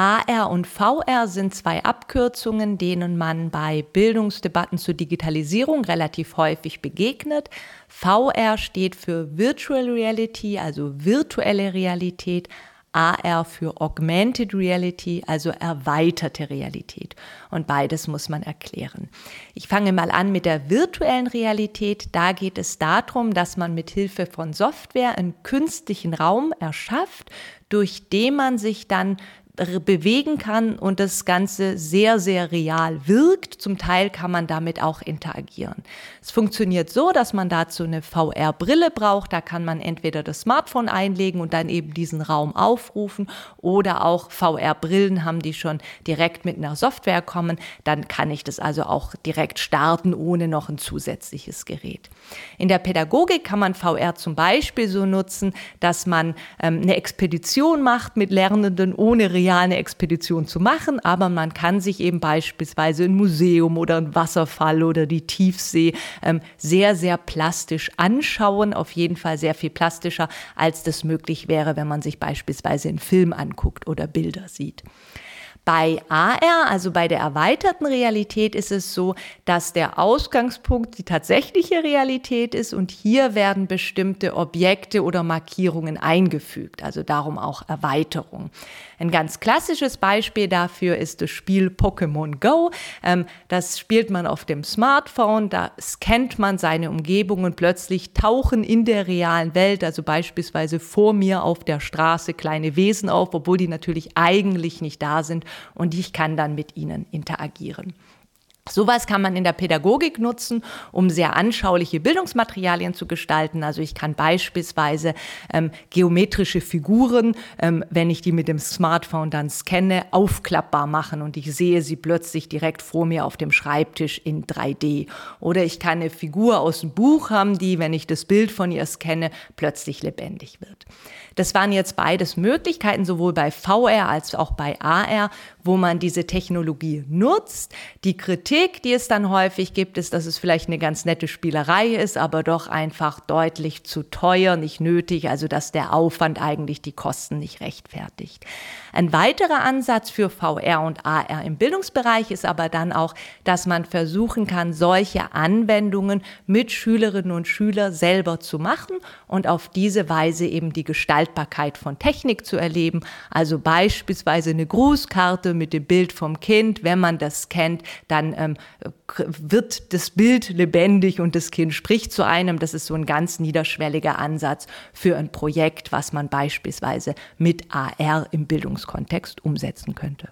AR und VR sind zwei Abkürzungen, denen man bei Bildungsdebatten zur Digitalisierung relativ häufig begegnet. VR steht für Virtual Reality, also virtuelle Realität. AR für Augmented Reality, also erweiterte Realität. Und beides muss man erklären. Ich fange mal an mit der virtuellen Realität. Da geht es darum, dass man mit Hilfe von Software einen künstlichen Raum erschafft, durch den man sich dann bewegen kann und das Ganze sehr, sehr real wirkt. Zum Teil kann man damit auch interagieren. Es funktioniert so, dass man dazu eine VR-Brille braucht. Da kann man entweder das Smartphone einlegen und dann eben diesen Raum aufrufen oder auch VR-Brillen haben, die schon direkt mit einer Software kommen. Dann kann ich das also auch direkt starten, ohne noch ein zusätzliches Gerät. In der Pädagogik kann man VR zum Beispiel so nutzen, dass man ähm, eine Expedition macht mit Lernenden ohne real eine Expedition zu machen, aber man kann sich eben beispielsweise ein Museum oder ein Wasserfall oder die Tiefsee ähm, sehr, sehr plastisch anschauen. Auf jeden Fall sehr viel plastischer, als das möglich wäre, wenn man sich beispielsweise einen Film anguckt oder Bilder sieht. Bei AR, also bei der erweiterten Realität, ist es so, dass der Ausgangspunkt die tatsächliche Realität ist und hier werden bestimmte Objekte oder Markierungen eingefügt, also darum auch Erweiterung. Ein ganz klassisches Beispiel dafür ist das Spiel Pokémon Go. Ähm, das spielt man auf dem Smartphone, da scannt man seine Umgebung und plötzlich tauchen in der realen Welt, also beispielsweise vor mir auf der Straße, kleine Wesen auf, obwohl die natürlich eigentlich nicht da sind und ich kann dann mit ihnen interagieren. Sowas kann man in der Pädagogik nutzen, um sehr anschauliche Bildungsmaterialien zu gestalten. Also ich kann beispielsweise ähm, geometrische Figuren, ähm, wenn ich die mit dem Smartphone dann scanne, aufklappbar machen und ich sehe sie plötzlich direkt vor mir auf dem Schreibtisch in 3D. Oder ich kann eine Figur aus dem Buch haben, die, wenn ich das Bild von ihr scanne, plötzlich lebendig wird. Das waren jetzt beides Möglichkeiten, sowohl bei VR als auch bei AR, wo man diese Technologie nutzt. Die Kritik, die es dann häufig gibt, ist, dass es vielleicht eine ganz nette Spielerei ist, aber doch einfach deutlich zu teuer, nicht nötig, also dass der Aufwand eigentlich die Kosten nicht rechtfertigt. Ein weiterer Ansatz für VR und AR im Bildungsbereich ist aber dann auch, dass man versuchen kann, solche Anwendungen mit Schülerinnen und Schülern selber zu machen und auf diese Weise eben die Gestaltbarkeit von Technik zu erleben. Also beispielsweise eine Grußkarte mit dem Bild vom Kind. Wenn man das kennt, dann ähm, wird das Bild lebendig und das Kind spricht zu einem. Das ist so ein ganz niederschwelliger Ansatz für ein Projekt, was man beispielsweise mit AR im Bildungskontext umsetzen könnte.